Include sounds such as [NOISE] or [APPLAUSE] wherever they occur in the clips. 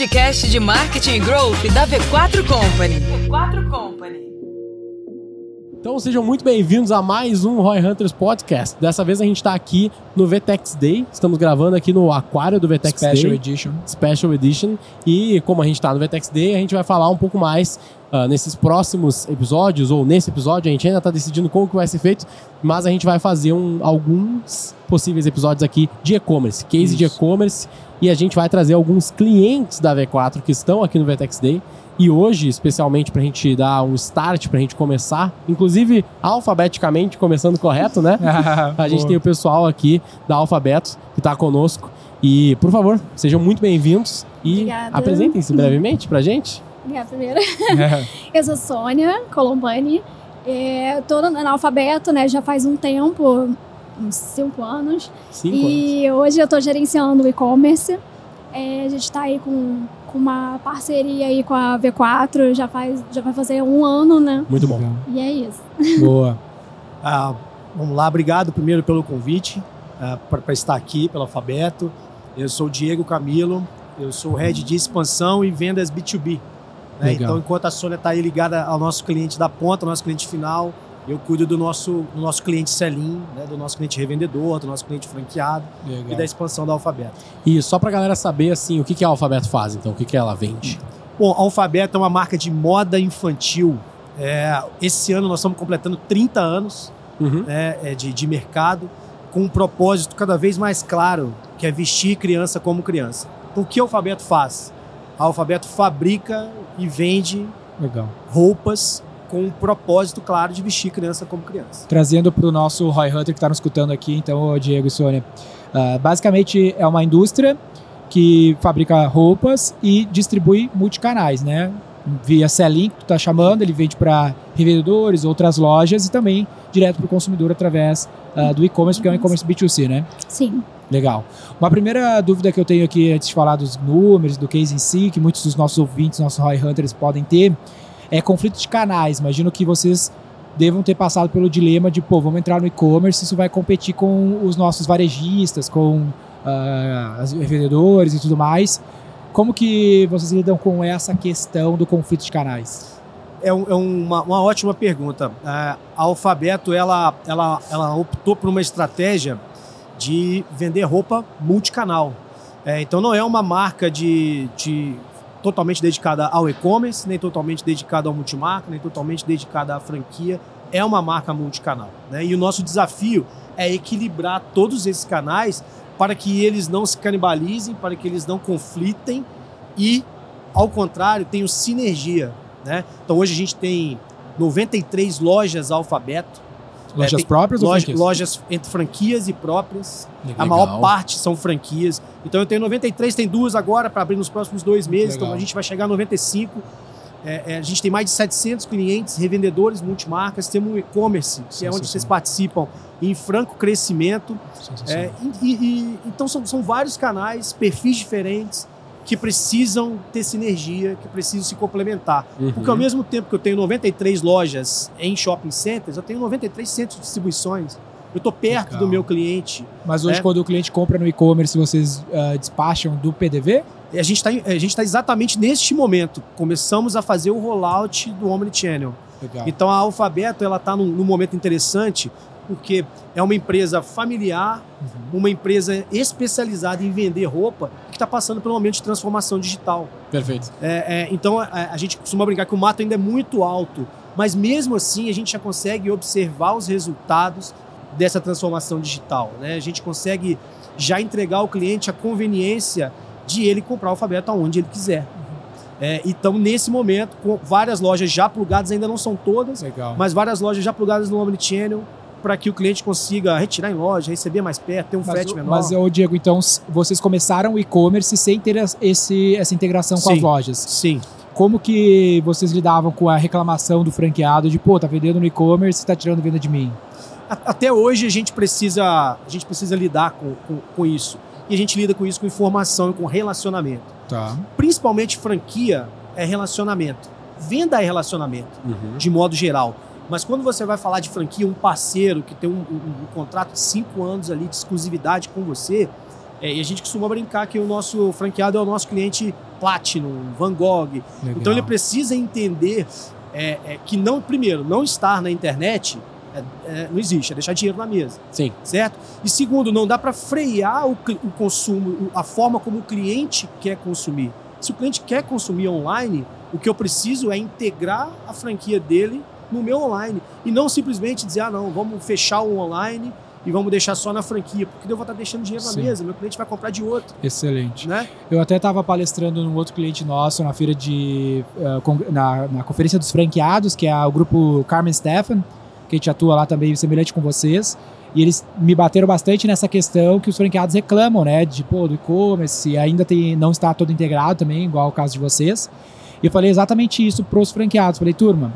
podcast de marketing e growth da V4 Company. V4 Company. Então sejam muito bem-vindos a mais um Roy Hunters Podcast. Dessa vez a gente está aqui no VTEX Day. Estamos gravando aqui no aquário do VTEX Special Day. Edition. Special Edition. E como a gente está no VTEX Day, a gente vai falar um pouco mais uh, nesses próximos episódios, ou nesse episódio, a gente ainda está decidindo como que vai ser feito, mas a gente vai fazer um, alguns possíveis episódios aqui de e-commerce, case Isso. de e-commerce, e a gente vai trazer alguns clientes da V4 que estão aqui no VTEX Day. E hoje, especialmente para a gente dar um start, para a gente começar, inclusive alfabeticamente começando correto, né? [LAUGHS] A gente tem o pessoal aqui da Alfabeto que está conosco. E, por favor, sejam muito bem-vindos e Obrigada. apresentem-se brevemente pra gente. Minha primeira. [LAUGHS] Eu sou Sônia Colombani. É, tô no na alfabeto, né? Já faz um tempo, uns cinco anos. Cinco anos. e hoje eu tô gerenciando o e-commerce. É, a gente tá aí com, com uma parceria aí com a V4, já, faz, já vai fazer um ano, né? Muito bom. E é isso. [LAUGHS] Boa. Ah, vamos lá, obrigado primeiro pelo convite para estar aqui pelo alfabeto. Eu sou o Diego Camilo, eu sou head de expansão e vendas B2B. né? Então, enquanto a Sônia está aí ligada ao nosso cliente da ponta, ao nosso cliente final, eu cuido do nosso, do nosso cliente Selim, né? do nosso cliente revendedor, do nosso cliente franqueado e da Legal. expansão da alfabeto. E só pra galera saber, assim, o que, que a Alfabeto faz, então, o que, que ela vende. Bom, a Alfabeto é uma marca de moda infantil. É, esse ano nós estamos completando 30 anos Uhum. né, é, de, de mercado, com um propósito cada vez mais claro, que é vestir criança como criança. O que a Alfabeto faz? A Alfabeto fabrica e vende Legal. roupas com um propósito claro de vestir criança como criança. Trazendo para o nosso Roy Hunter que está nos escutando aqui, então, Diego e Sônia. ah, basicamente, é uma indústria que fabrica roupas e distribui multicanais, né? Via Selling, que tu tá chamando, ele vende para revendedores, outras lojas e também direto para o consumidor através ah, do e-commerce, porque é um e-commerce B2C, né? Sim. Legal. Uma primeira dúvida que eu tenho aqui antes de falar dos números, do case em si, que muitos dos nossos ouvintes, nossos Roy Hunters podem ter, é conflito de canais. Imagino que vocês devam ter passado pelo dilema de, pô, vamos entrar no e-commerce, isso vai competir com os nossos varejistas, com ah, os revendedores e tudo mais. Como que vocês lidam com essa questão do conflito de canais? É, um- é uma, uma ótima pergunta. A Alfabeto ela, ela, ela optou por uma estratégia de vender roupa multicanal. É, então não é uma marca de, de totalmente dedicada ao e-commerce, nem totalmente dedicada ao multimarca, nem totalmente dedicada à franquia. É uma marca multicanal. Né? E o nosso desafio é equilibrar todos esses canais para que eles não se canibalizem, para que eles não conflitem e, ao contrário, tenham sinergia. Né? Então hoje a gente tem 93 lojas alfabeto, Lojas tem próprias ou loja- franquias? lojas entre franquias e próprias. A Legal. maior parte são franquias. Então eu tenho 93, tem duas agora para abrir nos próximos dois meses. Legal. Então a gente vai chegar a 95. É, é, a gente tem mais de 700 clientes, revendedores, multimarcas. Temos um e-commerce, que é onde vocês participam, em franco crescimento. É, e- e- e- então são, são vários canais, perfis diferentes, que precisam ter sinergia, que precisam se complementar. Uhum. Porque ao mesmo tempo que eu tenho 93 lojas em shopping centers, eu tenho 93 centros de distribuições. Eu estou perto Legal. do meu cliente. Mas hoje, É. quando o cliente compra no e-commerce, vocês ah, despacham do PDV? A gente está exatamente neste momento. Começamos a fazer o rollout do Omnichannel. Legal. Então a Alfabeto ela está num, num momento interessante porque é uma empresa familiar, Uhum. uma empresa especializada em vender roupa que está passando por um momento de transformação digital. Perfeito. É, é, então a, a gente costuma brincar que o mato ainda é muito alto, mas mesmo assim a gente já consegue observar os resultados dessa transformação digital. Né? A gente consegue já entregar ao cliente a conveniência de ele comprar o alfabeto aonde ele quiser. É, então, nesse momento, com várias lojas já plugadas, ainda não são todas, Legal. mas várias lojas já plugadas no Omnichannel para que o cliente consiga retirar em loja, receber mais perto, ter um Mas, frete menor. mas, ô, Diego, então vocês começaram o e-commerce sem ter esse, essa integração com Sim. as lojas. Sim. Como que vocês lidavam com a reclamação do franqueado de, pô, tá vendendo no e-commerce e tá tirando venda de mim? Até hoje a gente precisa, a gente precisa lidar com, com, com isso. E a gente lida com isso com informação e com relacionamento. Tá. Principalmente franquia é relacionamento. Venda é relacionamento, Uhum. de modo geral. Mas quando você vai falar de franquia, um parceiro que tem um, um- um contrato de cinco anos ali de exclusividade com você, é, e a gente costuma brincar que o nosso franqueado é o nosso cliente Platinum, Van Gogh. Então ele precisa entender é, é, que não, primeiro, não estar na internet é, é, não existe, é deixar dinheiro na mesa. Sim. Certo? E segundo, não dá para frear o, o consumo, a forma como o cliente quer consumir. Se o cliente quer consumir online, o que eu preciso é integrar a franquia dele no meu online. E não simplesmente dizer, ah, não, vamos fechar o online e vamos deixar só na franquia, porque eu vou estar deixando dinheiro na Sim. mesa, meu cliente vai comprar de outro, Excelente. né? Eu até estava palestrando num outro cliente nosso na feira de. con- na, na conferência dos franqueados, que é o grupo Carmen Stefan, que a gente atua lá também semelhante com vocês. E eles me bateram bastante nessa questão que os franqueados reclamam, né? De pô, do e-commerce, ainda tem, não está todo integrado também, igual o caso de vocês. E eu falei exatamente isso para os franqueados. Falei, turma,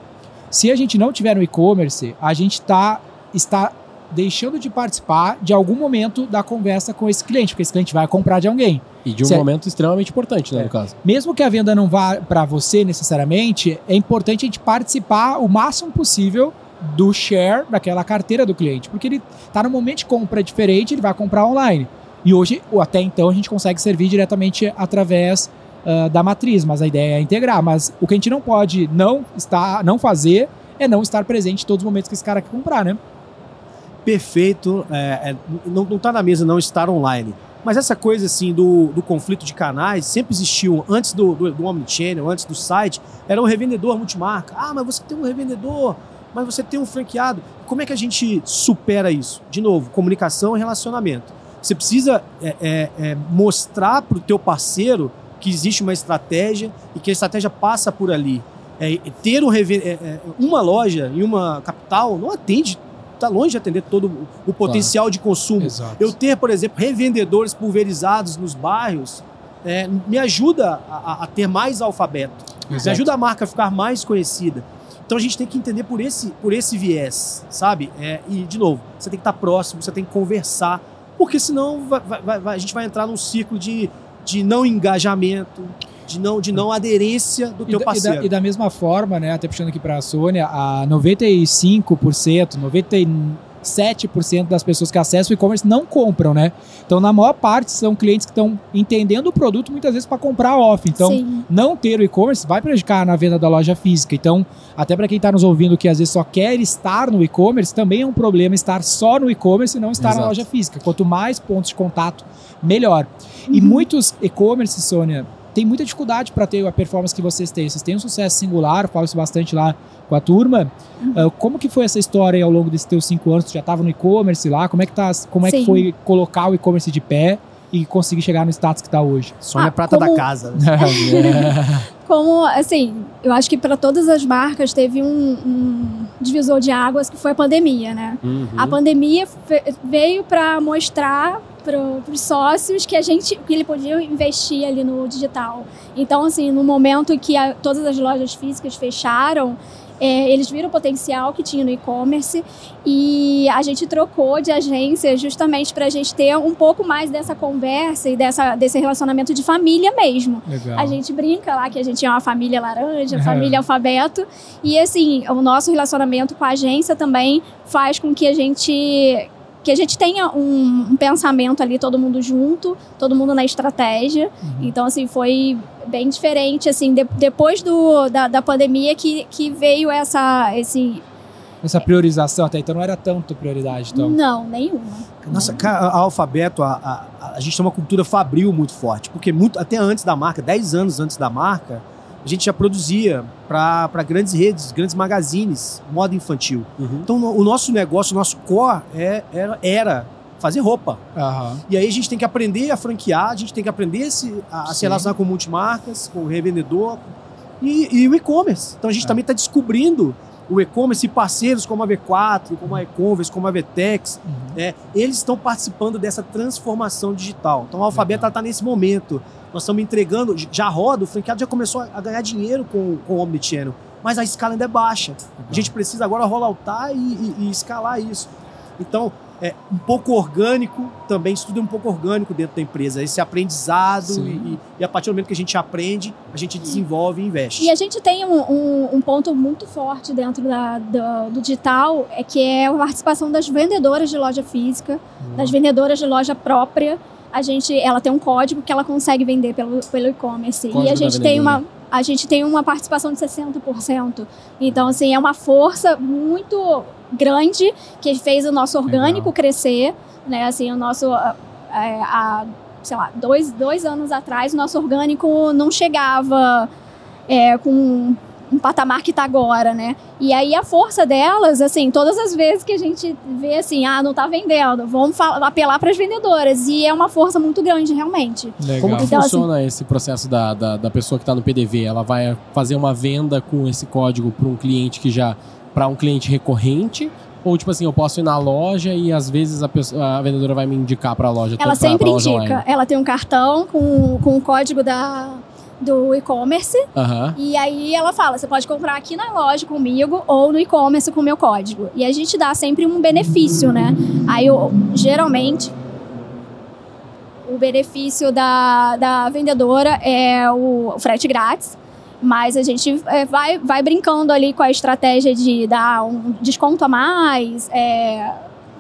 se a gente não tiver no e-commerce, a gente tá, está deixando de participar de algum momento da conversa com esse cliente, porque esse cliente vai comprar de alguém. E de um Certo. momento extremamente importante, né, É. no caso. Mesmo que a venda não vá para você necessariamente, é importante a gente participar o máximo possível do share daquela carteira do cliente, porque ele está no momento de compra diferente, ele vai comprar online. E hoje, ou até então, a gente consegue servir diretamente através ah, da matriz, mas a ideia é integrar. Mas o que a gente não pode não estar, não fazer é não estar presente em todos os momentos que esse cara quer comprar, né? perfeito. é, é, não, não tá na mesa não estar online. Mas essa coisa assim do, do conflito de canais sempre existiu antes do, do, do Omnichannel, antes do site, era um revendedor multimarca. Ah, mas você tem um revendedor, mas você tem um franqueado. Como é que a gente supera isso? De novo, comunicação e relacionamento. Você precisa é, é, é, mostrar para o teu parceiro que existe uma estratégia e que a estratégia passa por ali. É, ter um é, é, uma loja em uma capital não atende, está longe de atender todo o- potencial de consumo. Exato. Eu ter, por exemplo, revendedores pulverizados nos bairros é, me ajuda a, a- ter mais alfabeto, me ajuda a marca a ficar mais conhecida. Então a gente tem que entender por esse, por esse viés, sabe? É, e, de novo, você tem que estar próximo, você tem que conversar, porque senão vai- vai- vai- a gente vai entrar num ciclo de, de não engajamento, de não, de não aderência do E teu da, e, parceiro. da, e da mesma forma, né, até puxando aqui para a Sônia, a 95%, 97% das pessoas que acessam o e-commerce não compram, né? Então, na maior parte, são clientes que estão entendendo o produto muitas vezes para comprar off. Então, Sim. não ter o e-commerce vai prejudicar na venda da loja física. Então, até para quem está nos ouvindo que às vezes só quer estar no e-commerce, também é um problema estar só no e-commerce e não estar na Exato. loja física. Quanto mais pontos de contato, melhor. E Uhum. muitos e-commerce, Sônia, tem muita dificuldade para ter a performance que vocês têm. Vocês têm um sucesso singular, falo isso bastante lá com a turma. Uhum. Ah, como que foi essa história aí ao longo desses teus cinco anos? Tu já estava no e-commerce lá? Como é que, tá, como é que Sim. foi colocar o e-commerce de pé e conseguir chegar no status que está hoje? Sônia Ah, Prata como- da Casa. [LAUGHS] [LAUGHS] Como, assim, eu acho que para todas as marcas teve um, um divisor de águas que foi a pandemia, né? Uhum. A pandemia veio para mostrar para os sócios que a gente que ele podia investir ali no digital. Então, assim, no momento que a- todas as lojas físicas fecharam, é, eles viram o potencial que tinha no e-commerce e a gente trocou de agência justamente para a gente ter um pouco mais dessa conversa e dessa, desse relacionamento de família mesmo. Legal. A gente brinca lá que a gente é uma família laranja, É. família alfabeto. E assim, o nosso relacionamento com a agência também faz com que a gente que a gente tenha um, um pensamento ali, todo mundo junto, todo mundo na estratégia. Uhum. Então, assim, foi bem diferente, assim, de- depois do, da, da pandemia que, que veio essa, esse... Essa priorização até então não era tanto prioridade, então. Não, nenhuma. Nossa, cara, a Alfabeto, a, a, a gente tem uma cultura fabril muito forte, porque muito até antes da marca, 10 anos antes da marca, a gente já produzia para grandes redes, grandes magazines, moda infantil. Uhum. Então, no- o nosso negócio, o nosso core é, era, era fazer roupa. Aham. E aí a gente tem que aprender a franquear, a gente tem que aprender a se, a, a se relacionar com multimarcas, com o revendedor e, e o e-commerce. Então a gente É. também está descobrindo o e-commerce e parceiros como a V4, como a e-commerce, como a VTEX, Uhum. é, eles estão participando dessa transformação digital. Então a Alfabeta está nesse momento. Nós estamos entregando, já roda, o franqueado já começou a ganhar dinheiro com, com o Omnichannel, mas a escala ainda é baixa. A gente precisa agora rolloutar e, e, e escalar isso. Então, é um pouco orgânico também, isso tudo é um pouco orgânico dentro da empresa. Esse aprendizado e, e- a partir do momento que a gente aprende, a gente desenvolve e investe. E a gente tem um, um- um ponto muito forte dentro da- do, do digital, é que é a participação das vendedoras de loja física, das vendedoras de loja própria. a gente, ela tem um código que ela consegue vender pelo, pelo e-commerce. E a gente tem uma a gente tem uma participação de 60%. Então, assim, é uma força muito grande que fez o nosso orgânico Legal. crescer, né? Assim, o nosso é, há, sei lá, dois, dois anos atrás, o nosso orgânico não chegava é, com um patamar que tá agora, né? E aí a força delas, assim, todas as vezes que a gente vê assim, ah, não tá vendendo, vamos apelar para as vendedoras. E é uma força muito grande, realmente. Legal. Como que Então, assim- funciona esse processo da, da, da pessoa que está no PDV? Ela vai fazer uma venda com esse código para um cliente que já. para um cliente recorrente? Ou, tipo assim, eu posso ir na loja e às vezes a, pessoa- a vendedora vai me indicar para a loja? Ela pra- sempre pra loja indica. online? Ela tem um cartão com, com o código da, do e-commerce. Aham. E aí ela fala: você pode comprar aqui na loja comigo ou no e-commerce com o meu código. E a gente dá sempre um benefício, né? Aí, eu, geralmente, o benefício da, da vendedora é o, o frete grátis. Mas a gente é, vai, vai brincando ali com a estratégia de dar um desconto a mais. é,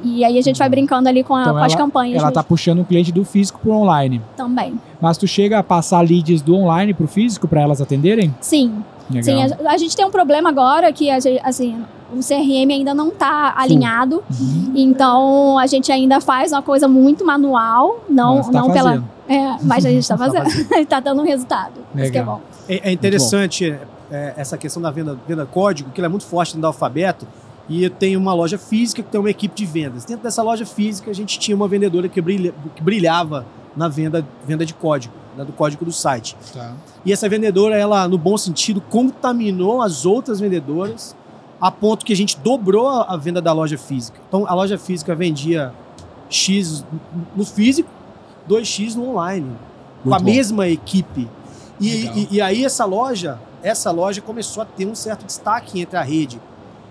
e aí a gente vai brincando ali com, a- Então com as ela- campanhas Ela tá puxando o cliente do físico pro online. também. Mas tu chega a passar leads do online pro físico para elas atenderem? Sim, Legal. Sim, a, a gente tem um problema agora que a gente, assim, o CRM ainda não está alinhado, Uhum. então a gente ainda faz uma coisa muito manual, não, Mas tá não pela. É, mas a gente está [LAUGHS] Tá fazendo, está [LAUGHS] dando um resultado. Isso que é Legal. bom. É, é interessante é, essa questão da venda, venda código, que ela é muito forte dentro do alfabeto. E eu tenho uma loja física que tem uma equipe de vendas. Dentro dessa loja física, a gente tinha uma vendedora que, brilha- que brilhava na venda, venda de código, né, do código do site. Tá. E essa vendedora, ela, no bom sentido, contaminou as outras vendedoras a ponto que a gente dobrou a, a venda da loja física. Então, a loja física vendia X no físico, 2X no online, com Muito a bom. mesma equipe. E, e, e aí essa loja, essa loja começou a ter um certo destaque entre a rede.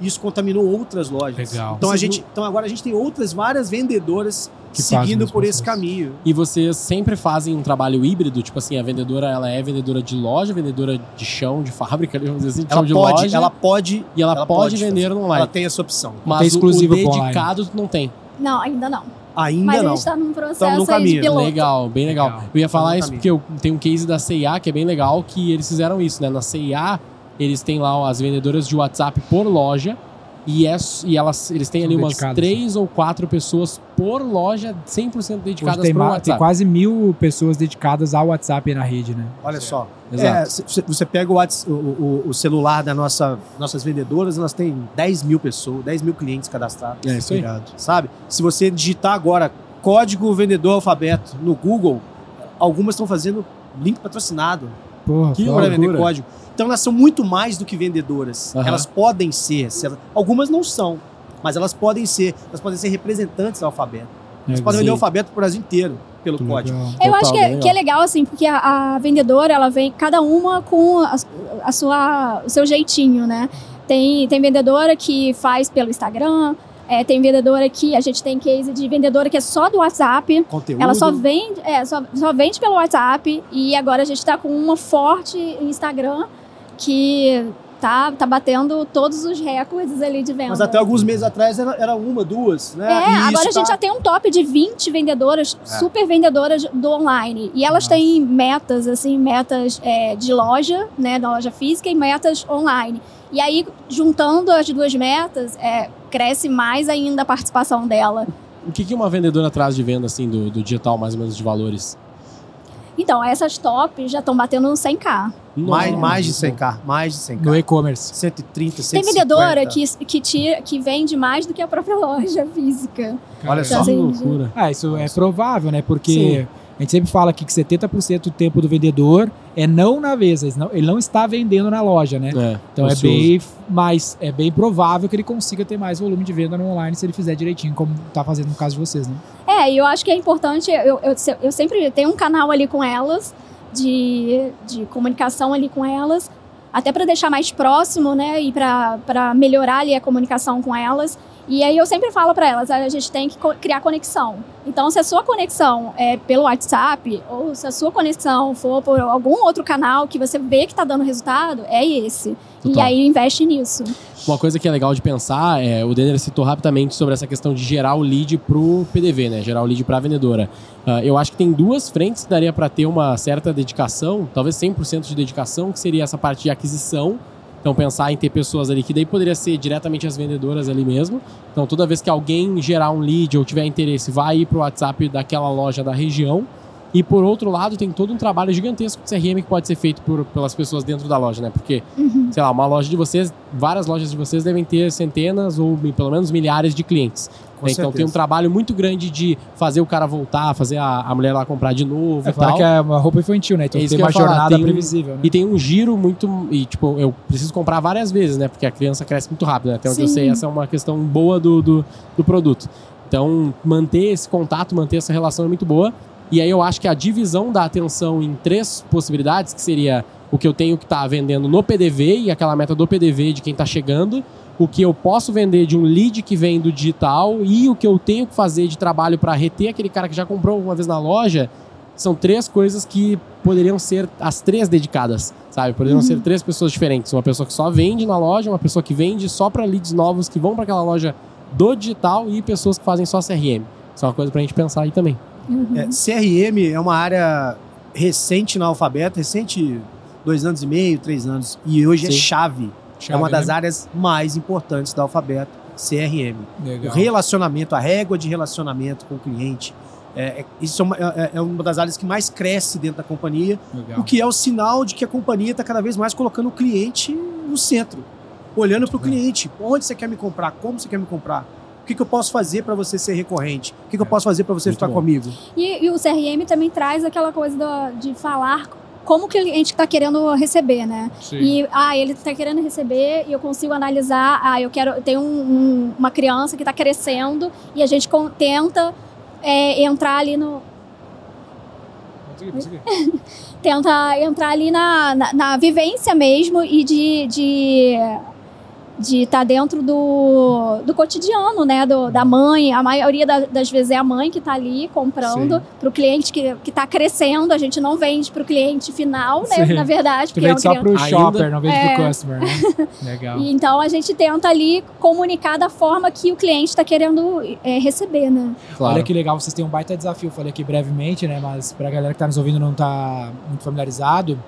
Isso contaminou outras lojas. Legal. Então, a gente, então agora a gente tem outras várias vendedoras Que seguindo esse por esse caminho. E vocês sempre fazem um trabalho híbrido? Tipo assim, a vendedora ela é vendedora de loja, vendedora de chão, de [LAUGHS] fábrica, vamos dizer assim, de Ela chão de pode, loja. ela pode, e ela, ela pode, pode vender no online. ela tem essa opção. Mas tem o- exclusivo o, online. dedicado não tem. Não, ainda não. Ainda mas a não. gente está num processo de piloto. Legal, bem legal. Legal. Eu ia falar isso caminho. porque eu tenho um case da CIA que é bem legal, que eles fizeram isso, né? Na CIA, eles têm lá as vendedoras de WhatsApp por loja. E, é, e elas, eles têm São ali umas três ou quatro pessoas por loja 100% Hoje dedicadas tem, para o ma- tem WhatsApp. quase mil pessoas dedicadas ao WhatsApp na rede, né? Olha só. Exato. É, você pega o, Whats- o- o- o celular das nossa, nossas vendedoras, elas têm 10 mil pessoas, 10 mil clientes cadastrados. É isso aí. Sabe? Se você digitar agora código vendedor alfabeto no Google, algumas estão fazendo link patrocinado Porra, Que para vender loucura. código. Então elas são muito mais do que vendedoras. Aham. Elas podem ser. se elas- algumas não são, mas elas podem ser. Elas podem ser representantes do alfabeto. Elas É, podem vender o alfabeto pro Brasil inteiro pelo que código. legal. Eu Total, acho que é, que é legal, assim, porque a, a vendedora, ela vem, cada uma com a, a sua, o seu jeitinho, né? Tem, tem vendedora que faz pelo Instagram, é, tem vendedora que, a gente tem case de vendedora que é só do WhatsApp, Conteúdo. ela só vende, é, só, só vende pelo WhatsApp, e agora a gente tá com uma forte Instagram que tá, tá batendo todos os recordes ali de venda. Mas até alguns meses atrás era, era uma, duas, né? É, E agora a gente tá- já tem um top de 20 vendedoras, É. super vendedoras do online. E elas Nossa. têm metas, assim, metas é, de loja, né, da loja física e metas online. E aí, juntando as duas metas, é, cresce mais ainda a participação dela. O que, que uma vendedora traz de venda, assim, do, do digital, mais ou menos, de valores? Então, essas tops já estão batendo no 100k. Mais, Nossa, mais de muito bom. 100k, mais de 100k. No e-commerce. 130, 150. Tem vendedora que, que, tira, que vende mais do que a própria loja física. Olha só. Que Assim, loucura. Ah, isso é provável, né? Porque Sim. a gente sempre fala aqui que 70% do tempo do vendedor é não na mesa, ele não, ele não está vendendo na loja, né? É, Então é bem mais, é bem provável que ele consiga ter mais volume de venda no online se ele fizer direitinho, como tá fazendo no caso de vocês, né? É, e eu acho que é importante, eu, eu, eu sempre tenho um canal ali com elas, de, de comunicação ali com elas, até para deixar mais próximo, né, e para melhorar ali a comunicação com elas. E aí eu sempre falo para elas, a gente tem que criar conexão. Então, se a sua conexão é pelo WhatsApp, ou se a sua conexão for por algum outro canal que você vê que tá dando resultado, é esse. E Total. aí investe nisso. Uma coisa que é legal de pensar é, o Denner citou rapidamente sobre essa questão de gerar o lead pro PDV, né? Gerar o lead pra vendedora. Ah, eu acho que tem duas frentes que daria para ter uma certa dedicação, talvez 100% de dedicação, que seria essa parte de aquisição. Então pensar em ter pessoas ali que daí poderia ser diretamente as vendedoras ali mesmo. Então toda vez que alguém gerar um lead ou tiver interesse, vai ir pro WhatsApp daquela loja da região. E por outro lado, tem todo um trabalho gigantesco de CRM que pode ser feito por, pelas pessoas dentro da loja, né? Porque sei lá, uma loja de vocês, várias lojas de vocês devem ter centenas ou pelo menos milhares de clientes. Com? Então tem um certeza. trabalho muito grande de fazer o cara voltar, fazer a, a mulher lá comprar de novo É e tal. que é uma roupa infantil, né? Então É isso tem eu uma ia falar, jornada tem um- previsível, né? E tem um giro muito. E, tipo, eu preciso comprar várias vezes, né? Porque a criança cresce muito rápido, né? Até onde eu Sim. sei, essa é uma questão boa do, do, do produto. Então, manter esse contato, manter essa relação é muito boa. E aí eu acho que a divisão da atenção em três possibilidades, que seria o que eu tenho que estar vendendo no PDV e aquela meta do PDV de quem está chegando, o que eu posso vender de um lead que vem do digital e o que eu tenho que fazer de trabalho para reter aquele cara que já comprou uma vez na loja, são três coisas que poderiam ser as três dedicadas, sabe? Poderiam ser três pessoas diferentes. Uma pessoa que só vende na loja, uma pessoa que vende só para leads novos que vão para aquela loja do digital e pessoas que fazem só CRM. Isso é uma coisa pra gente pensar aí também. É, CRM é uma área recente na Alfabeto, recente dois anos e meio, três anos, e hoje é Sim. Chave. é uma das né? áreas mais importantes da Alfabeto, CRM. O Legal. relacionamento, a régua de relacionamento com o cliente. É, é- isso é uma, é- é uma das áreas que mais cresce dentro da companhia, Legal. o que é o sinal de que a companhia está cada vez mais colocando o cliente no centro. Olhando para o cliente. Onde você quer me comprar? Como você quer me comprar? O que, que eu posso fazer para você ser recorrente? O que, que eu posso fazer para você Muito ficar bom. comigo? E, e o CRM também traz aquela coisa do- de falar como o cliente está querendo receber, né? Sim. E, ah, ele está querendo receber e eu consigo analisar, ah, eu quero, tem um- um- uma criança que está crescendo e a gente con- tenta é, entrar ali no, [LAUGHS] tenta entrar ali na, na, na vivência mesmo e de de de estar dentro do, do cotidiano, né, do, da mãe. A maioria da- das vezes é a mãe que está ali comprando para o cliente que está crescendo. A gente não vende para o cliente final, né, Sim. na verdade, porque é um vende só cliente pro Ainda- shopper, não vende É. pro customer, né? [LAUGHS] Legal. E então a gente tenta ali comunicar da forma que o cliente está querendo é, receber, né? Claro. Olha que legal, vocês têm um baita desafio, falei aqui brevemente, né? Mas pra galera que tá nos ouvindo e não tá muito familiarizado,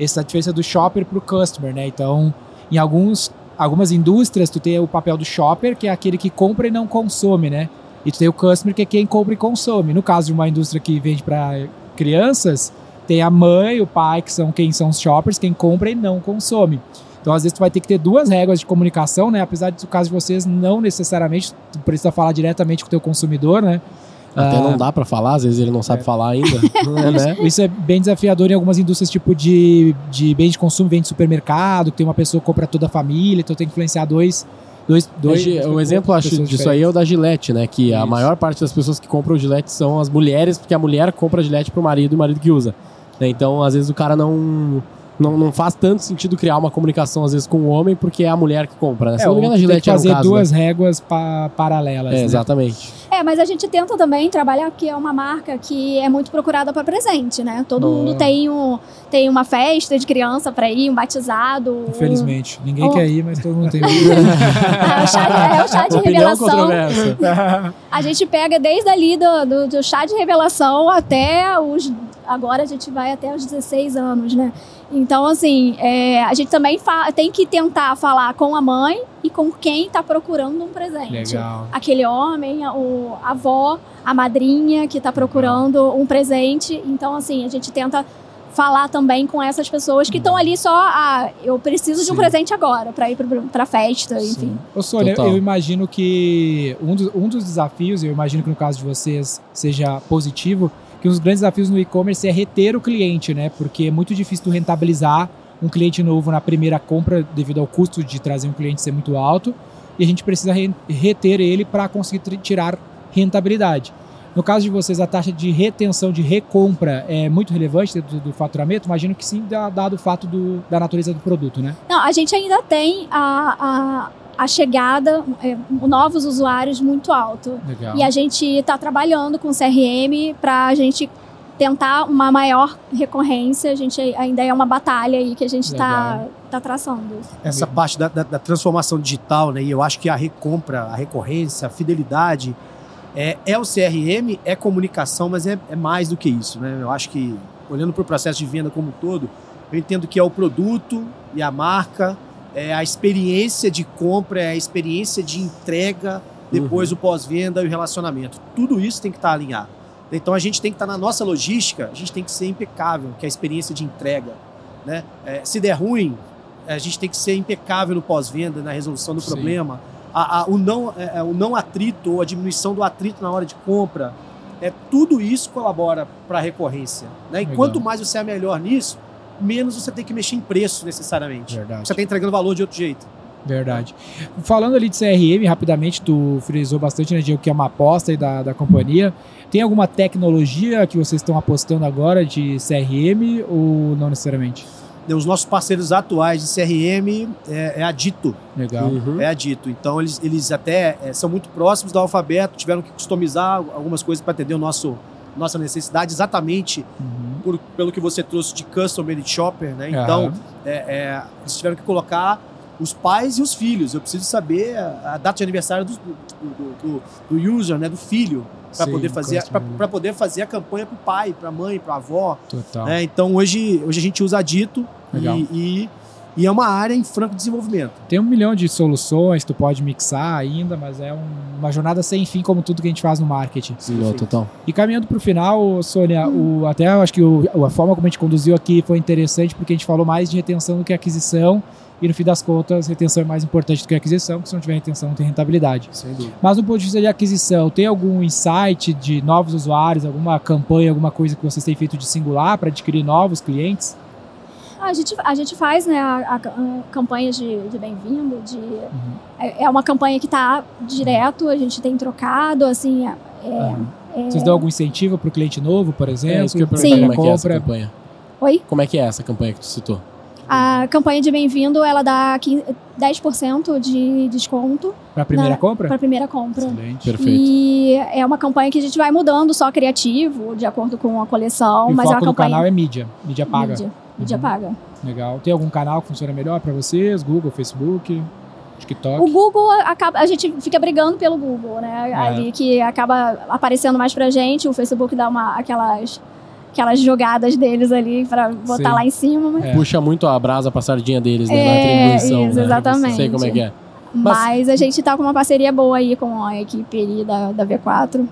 essa é a diferença do shopper pro customer, né? Então, em alguns, algumas indústrias, tu tem o papel do shopper, que é aquele que compra e não consome, né? E tu tem o customer, que é quem compra e consome. No caso de uma indústria que vende para crianças, tem a mãe, o pai, que são quem são os shoppers, quem compra e não consome. Então, às vezes, tu vai ter que ter duas regras de comunicação, né? Apesar do caso de vocês, não necessariamente, tu precisa falar diretamente com o teu consumidor, né? Até Ah, não dá pra falar, às vezes ele não sabe falar ainda. [LAUGHS] né? Isso é bem desafiador em algumas indústrias, tipo de, de bens de consumo, vem de supermercado, que tem uma pessoa que compra toda a família, então tem que influenciar dois. dois, dois Hoje, o exemplo acho disso aí é o da Gillette, né? Que a Isso. maior parte das pessoas que compram o Gillette são as mulheres, porque a mulher compra Gillette pro marido e o marido que usa. né? Então, às vezes, o cara não, não. Não faz tanto sentido criar uma comunicação, às vezes, com o homem, porque é a mulher que compra. Né? Se É, não me engano, a tem que Gillette era um fazer caso, duas réguas pa- paralelas. né? É, né? exatamente. É, mas a gente tenta também trabalhar porque é uma marca que é muito procurada para presente, né? Todo Boa. mundo tem, um, tem uma festa de criança para ir, um batizado. um- Infelizmente. Ninguém Oh. quer ir, mas todo mundo tem. [LAUGHS] É, o chá de, é o chá de Opinião revelação. A gente pega desde ali do, do, do chá de revelação até os. Agora a gente vai até os 16 anos, né? Então, assim, é, a gente também tem que tentar falar com a mãe e com quem está procurando um presente. Legal. Aquele homem, a, o, a avó, a madrinha que está procurando um presente. Então, assim, a gente tenta falar também com essas pessoas que estão ali só, ah, eu preciso de um Sim. presente agora para ir para festa, enfim. Ô, Sônia, Total. eu imagino que um dos, um dos desafios, eu imagino que no caso de vocês seja positivo, que um dos grandes desafios no e-commerce é reter o cliente, né? Porque é muito difícil rentabilizar um cliente novo na primeira compra devido ao custo de trazer um cliente ser muito alto e a gente precisa re- reter ele para conseguir tirar rentabilidade. No caso de vocês, a taxa de retenção de recompra é muito relevante dentro do, faturamento? Imagino que sim, da- dado o fato do- da natureza do produto, né? Não, a gente ainda tem a- a chegada, é, novos usuários muito alto. Legal. E a gente está trabalhando com CRM para a gente tentar uma maior recorrência. A gente ainda é uma batalha aí que a gente está tá traçando. essa parte da, da- da transformação digital, né? E eu acho que a recompra, a recorrência, a fidelidade é, é o CRM, é comunicação, mas é, é mais do que isso, né? Eu acho que, olhando para o processo de venda como um todo, eu entendo que é o produto e a marca, é a experiência de compra, é a experiência de entrega, depois o pós-venda e o relacionamento. Tudo isso tem que estar alinhado. Então a gente tem que estar na nossa logística, a gente tem que ser impecável, que é a experiência de entrega. Né? É, se der ruim, a gente tem que ser impecável no pós-venda, na resolução do Sim. problema. A- a- o, não, é, é, o não atrito ou a diminuição do atrito na hora de compra. É, tudo isso colabora para a recorrência. Né? E Legal. quanto mais você é melhor nisso, menos você tem que mexer em preço necessariamente. Verdade. Você está entregando valor de outro jeito. Verdade. Falando ali de CRM, rapidamente, tu frisou bastante, né, Diego, que é uma aposta aí da, da companhia. Tem alguma tecnologia que vocês estão apostando agora de CRM ou não necessariamente? Os nossos parceiros atuais de CRM é, é a Dito. Legal. Uhum. É a Dito. Então eles, eles até é, são muito próximos do alfabeto, tiveram que customizar algumas coisas para atender o nosso nossa necessidade, exatamente Uhum. Por- pelo que você trouxe de customer e shopper, né? Então Aham. é, é, eles tiveram que colocar os pais e os filhos. Eu preciso saber a, a data de aniversário do, do, do- do user, né? Do filho, para poder fazer para poder fazer a campanha para o pai, para a mãe, para a avó. Total. né? Então hoje, hoje a gente usa Dito Legal. e, e, e é uma área em franco desenvolvimento. Tem um milhão de soluções, tu pode mixar ainda, mas é um- uma jornada sem fim, como tudo que a gente faz no marketing. Sim, não, total. E caminhando para o final, Sônia, o, até eu acho que o- a forma como a gente conduziu aqui foi interessante, porque a gente falou mais de retenção do que aquisição, e no fim das contas, retenção é mais importante do que aquisição, porque se não tiver retenção, não tem rentabilidade. Sem dúvida. Mas do ponto de vista de aquisição, tem algum insight de novos usuários, alguma campanha, alguma coisa que vocês têm feito de singular para adquirir novos clientes? A gente, a gente faz né, a, a- a campanha de, de bem-vindo, de é, é uma campanha que está direto, a gente tem trocado, assim, é, Aham. é- Vocês dão algum incentivo para o cliente novo, por exemplo? É isso que eu Sim. como é que é essa compra campanha? Oi? Como é que é essa campanha que tu citou? A campanha de bem-vindo, ela dá 15 10% de desconto para a primeira Na- compra? para a primeira compra. Excelente. Perfeito. E é uma campanha que a gente vai mudando só criativo, de acordo com a coleção, E o mas é foco uma do campanha canal é mídia, mídia paga. mídia, mídia Uhum. paga. Legal. Tem algum canal que funciona melhor para vocês? Google, Facebook, TikTok? O Google acaba, a gente fica brigando pelo Google, né? É. Ali que acaba aparecendo mais pra gente, o Facebook dá uma aquelas aquelas jogadas deles ali pra botar Sim. lá em cima, mas, É. Puxa muito a brasa pra sardinha deles, né? na É, atribuição. isso, né? exatamente. Sei como é que é. mas a gente tá com uma parceria boa aí com a equipe ali da, da V4.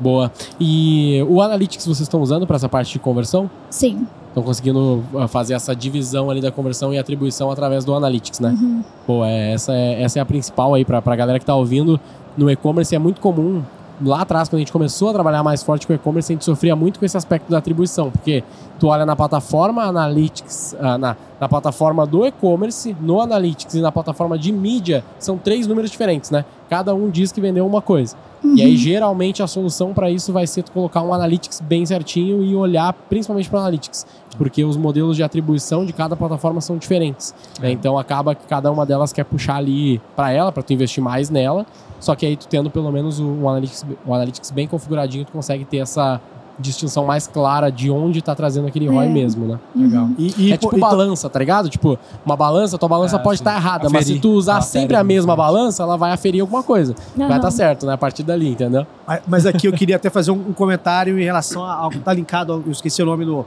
Boa. E o Analytics vocês estão usando para essa parte de conversão? Sim. Estão conseguindo uh, fazer essa divisão ali da conversão e atribuição através do Analytics, né? Uhum. Pô, é, essa, é, essa é a principal aí pra, pra galera que tá ouvindo. No e-commerce é muito comum. Lá atrás, quando a gente começou a trabalhar mais forte com o e-commerce, a gente sofria muito com esse aspecto da atribuição, porque tu olha na plataforma Analytics, ah, na, na plataforma do e-commerce, no Analytics e na plataforma de mídia, são três números diferentes, né? Cada um diz que vendeu uma coisa. E aí, geralmente, a solução para isso vai ser tu colocar um Analytics bem certinho e olhar principalmente para Analytics. Porque os modelos de atribuição de cada plataforma são diferentes. né? Então, acaba que cada uma delas quer puxar ali para ela, para tu investir mais nela. Só que aí, tu tendo pelo menos o, o Analytics, o Analytics bem configuradinho, tu consegue ter essa distinção mais clara de onde tá trazendo aquele ROI É. mesmo, né? Legal. E, e- é tipo e- balança, tá ligado? Tipo, uma balança, tua balança Ah, pode estar errada, mas Aferir. se tu usar Ela sempre a mesma balança, ela vai aferir alguma coisa. Vai Aham. estar certo, né? A partir dali, entendeu? Mas- Mas aqui eu queria até fazer um, comentário em relação ao que tá linkado, ao- eu esqueci o nome do,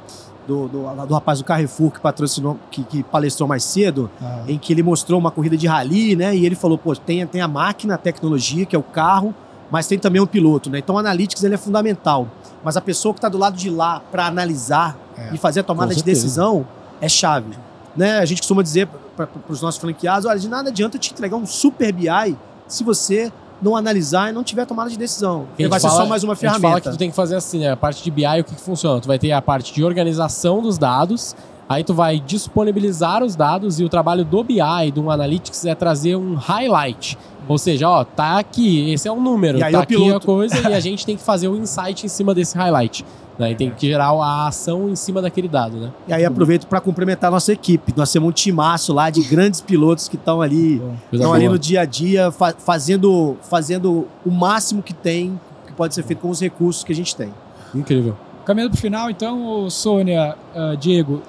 do, do, do rapaz do Carrefour que patrocinou, que, que palestrou mais cedo, Ah, em que ele mostrou uma corrida de rally, né? E ele falou, pô, tem, tem a máquina, a tecnologia, que é o carro, mas tem também um piloto, né? Então o Analytics ele é fundamental. Mas a pessoa que está do lado de lá para analisar É, e fazer a tomada de decisão é chave. Né? A gente costuma dizer para os nossos franqueados, olha, de nada adianta te entregar um super BI se você não analisar e não tiver tomada de decisão. Gente vai ser fala- só mais uma A gente fala que ferramenta. tu tem que fazer assim, né? A parte de BI, o que, que funciona? Tu vai ter a parte de organização dos dados, Aí tu vai disponibilizar os dados e o trabalho do BI, do Analytics, é trazer um highlight. Ou seja, ó, tá aqui, esse é o número, E aí tá aqui a piloto. coisa e a [LAUGHS] gente tem que fazer o insight em cima desse highlight. Né? E tem que gerar a ação em cima daquele dado, né? E aí aproveito para complementar a nossa equipe. Nós temos um timaço lá de grandes pilotos que estão ali, estão ali no dia a dia, fa- fazendo, fazendo o máximo que tem, que pode ser feito com os recursos que a gente tem. Incrível. Caminhando para o final, então, Sônia, ah, Diego,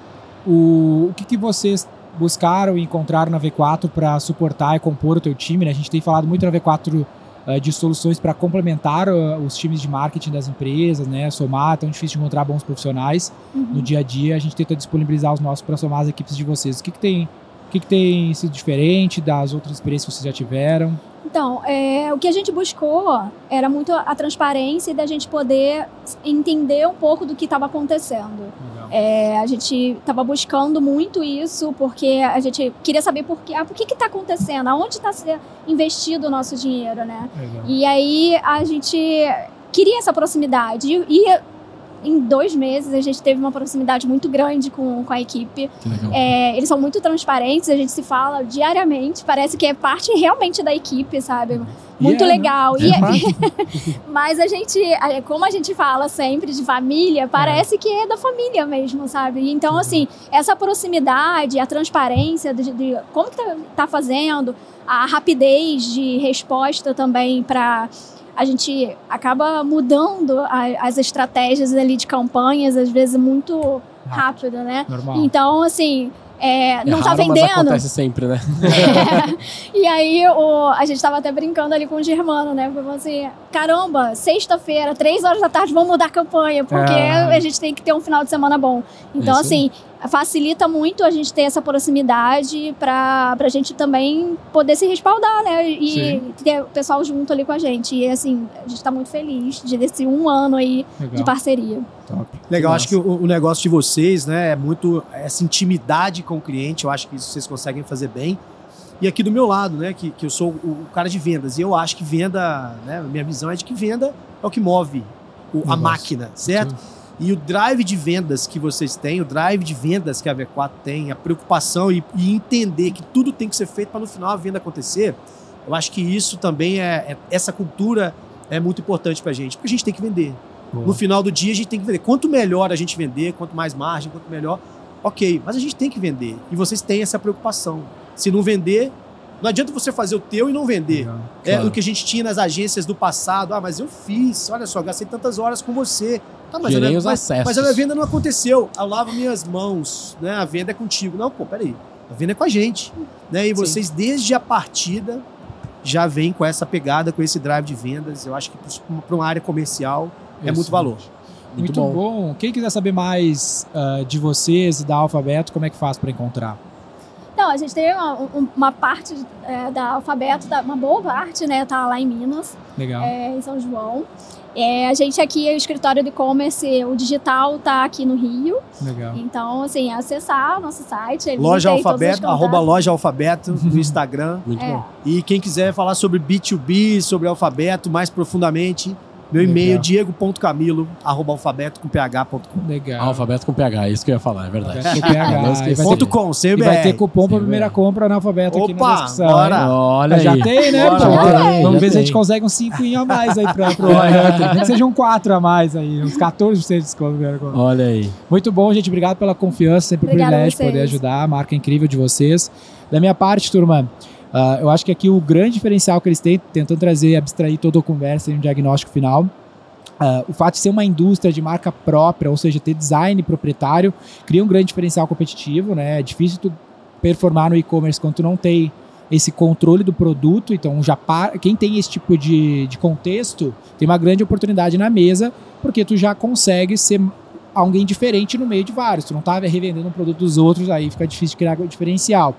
o, o que, que vocês buscaram e encontraram na V4 para suportar e compor o teu time? Né? A gente tem falado muito na V4 ah, de soluções para complementar ah, os times de marketing das empresas, né? somar, é tão difícil de encontrar bons profissionais Uhum. no dia a dia. A gente tenta disponibilizar os nossos para somar as equipes de vocês. O que, que tem o que, que tem sido diferente das outras experiências que vocês já tiveram? Então, é, o que a gente buscou era muito a transparência e da gente poder entender um pouco do que estava acontecendo. É, a gente estava buscando muito isso porque a gente queria saber por, quê, ah, por que está acontecendo, aonde está sendo investido o nosso dinheiro, né? Legal. E aí a gente queria essa proximidade. E, e em dois meses a gente teve uma proximidade muito grande com, com a equipe. É, eles são muito transparentes, a gente se fala diariamente, parece que é parte realmente da equipe, sabe? Muito é, né? legal. É E- parte. [LAUGHS] mas a gente, como a gente fala sempre de família, parece que é da família mesmo, sabe? Então, assim, essa proximidade, a transparência de, de como que tá, tá fazendo, a rapidez de resposta também para a gente acaba mudando a- as estratégias ali de campanhas, às vezes muito rápido, né? Normal. Então, assim, é, É não tá raro, mas vendendo. acontece sempre, né? [LAUGHS] e aí o, a gente tava até brincando ali com o Germano, né? Porque assim, caramba, sexta-feira, três horas da tarde, vamos mudar a campanha, porque É. a gente tem que ter um final de semana bom. Então, Isso aí. assim, facilita muito a gente ter essa proximidade pra, pra gente também poder se respaldar, né? E Sim. ter o pessoal junto ali com a gente. E assim, a gente tá muito feliz de desse um ano aí de Legal. parceria. Top. Legal, acho que o, o negócio de vocês, né, é muito essa intimidade com o cliente, eu acho que isso vocês conseguem fazer bem. E aqui do meu lado, né, que, que eu sou o, o cara de vendas, e eu acho que venda, né, minha visão é de que venda é o que move o- a máquina, certo? E o drive de vendas que vocês têm, o drive de vendas que a V4 tem, a preocupação e, e entender que tudo tem que ser feito para no final a venda acontecer, eu acho que isso também é, é- essa cultura é muito importante pra gente, porque a gente tem que vender. Boa. No final do dia a gente tem que vender. Quanto melhor a gente vender, quanto mais margem, quanto melhor, ok. Mas a gente tem que vender. E vocês têm essa preocupação. Se não vender, não adianta você fazer o teu e não vender. É Claro. o que a gente tinha nas agências do passado. Ah, mas eu fiz, olha só, gastei tantas horas com você. Tá, mas, os mas, acessos. mas a minha venda não aconteceu. Eu lavo minhas mãos, né? A venda é contigo. Não, pô, peraí. A venda é com a gente. Né? E Sim. vocês, desde a partida, já vêm com essa pegada, com esse drive de vendas. Eu acho que para uma área comercial é muito Isso. valor. Muito, bom. Quem quiser saber mais ah, de vocês e da Alfabeto, como é que faz para encontrar? Não, a gente tem uma, um- uma parte é, da alfabeto, da- uma boa parte, né? Tá lá em Minas. Legal. é, em São João. É, a gente aqui, o escritório de e-commerce, o digital tá aqui no Rio. Legal. Então, assim, é acessar o nosso site. ele Loja Alfabeto, arroba. Loja Alfabeto no Instagram. Muito É. bom. E quem quiser falar sobre B2B, sobre alfabeto mais profundamente, meu e-mail Legal. diego.camilo, arroba alfabeto com ph.com. Legal. Alfabeto com PH, é isso que eu ia falar, é verdade. Com [LAUGHS] PH. Ponto ter, com, e vai ter cupom para primeira compra na Alfabeto aqui na Opa, descrição. bora. hein? Olha Já aí. tem, né? Bora, bora. Vamos Já ver se a gente consegue uns 5 a mais aí para pro. [LAUGHS] Nem que seja um 4 a mais aí, uns 14% de desconto. Olha aí. Muito bom, gente. Obrigado pela confiança. Sempre um privilégio poder ajudar. A marca incrível de vocês. Da minha parte, turma, ah, eu acho que aqui o grande diferencial que eles têm, tentando trazer, abstrair toda a conversa em um diagnóstico final, ah, o fato de ser uma indústria de marca própria, ou seja, ter design proprietário, cria um grande diferencial competitivo, né? É difícil tu performar no e-commerce quando tu não tem esse controle do produto, então já par- quem tem esse tipo de, de contexto tem uma grande oportunidade na mesa, porque tu já consegue ser alguém diferente no meio de vários. Tu não tá revendendo um produto dos outros, aí fica difícil criar um diferencial.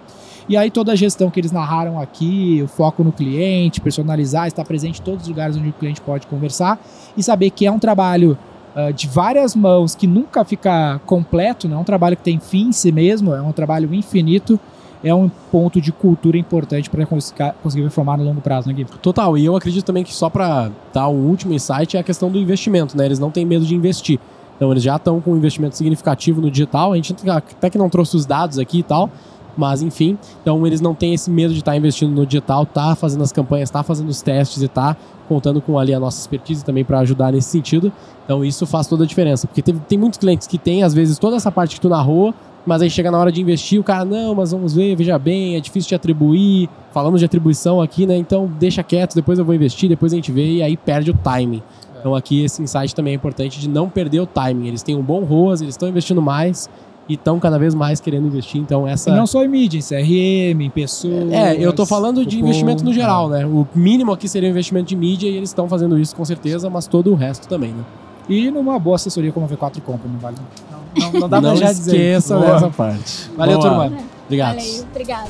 E aí toda a gestão que eles narraram aqui, o foco no cliente, personalizar, estar presente em todos os lugares onde o cliente pode conversar e saber que é um trabalho ah, de várias mãos que nunca fica completo, não é um trabalho que tem fim em si mesmo, é um trabalho infinito, é um ponto de cultura importante para conseguir performar no longo prazo, né, Gui? Total, e eu acredito também que só pra dar um último insight é a questão do investimento, né? Eles não têm medo de investir. Então eles já estão com um investimento significativo no digital. A gente até que não trouxe os dados aqui e tal, mas enfim, então eles não têm esse medo de estar tá investindo no digital, tá fazendo as campanhas, tá fazendo os testes e tá contando com ali a nossa expertise também para ajudar nesse sentido. Então isso faz toda a diferença, porque tem, tem muitos clientes que têm às vezes toda essa parte que tu narrou, mas aí chega na hora de investir, o cara, não, mas vamos ver, veja bem, é difícil de atribuir, falamos de atribuição aqui, né? Então deixa quieto, depois eu vou investir, depois a gente vê e aí perde o timing. Então aqui esse insight também é importante de não perder o timing. Eles têm um bom ROAS, eles estão investindo mais e estão cada vez mais querendo investir. Então essa E não só em mídia, em CRM, em pessoas. É, eu tô falando de investimento no geral, é. né? O mínimo aqui seria o investimento de mídia e eles estão fazendo isso com certeza, mas todo o resto também, né? E numa boa assessoria como a V4 Company, vale. Não, não, não dá pra não já dizer. esqueça Boa. dessa parte. Valeu, Boa. turma. Obrigado. Valeu, obrigada.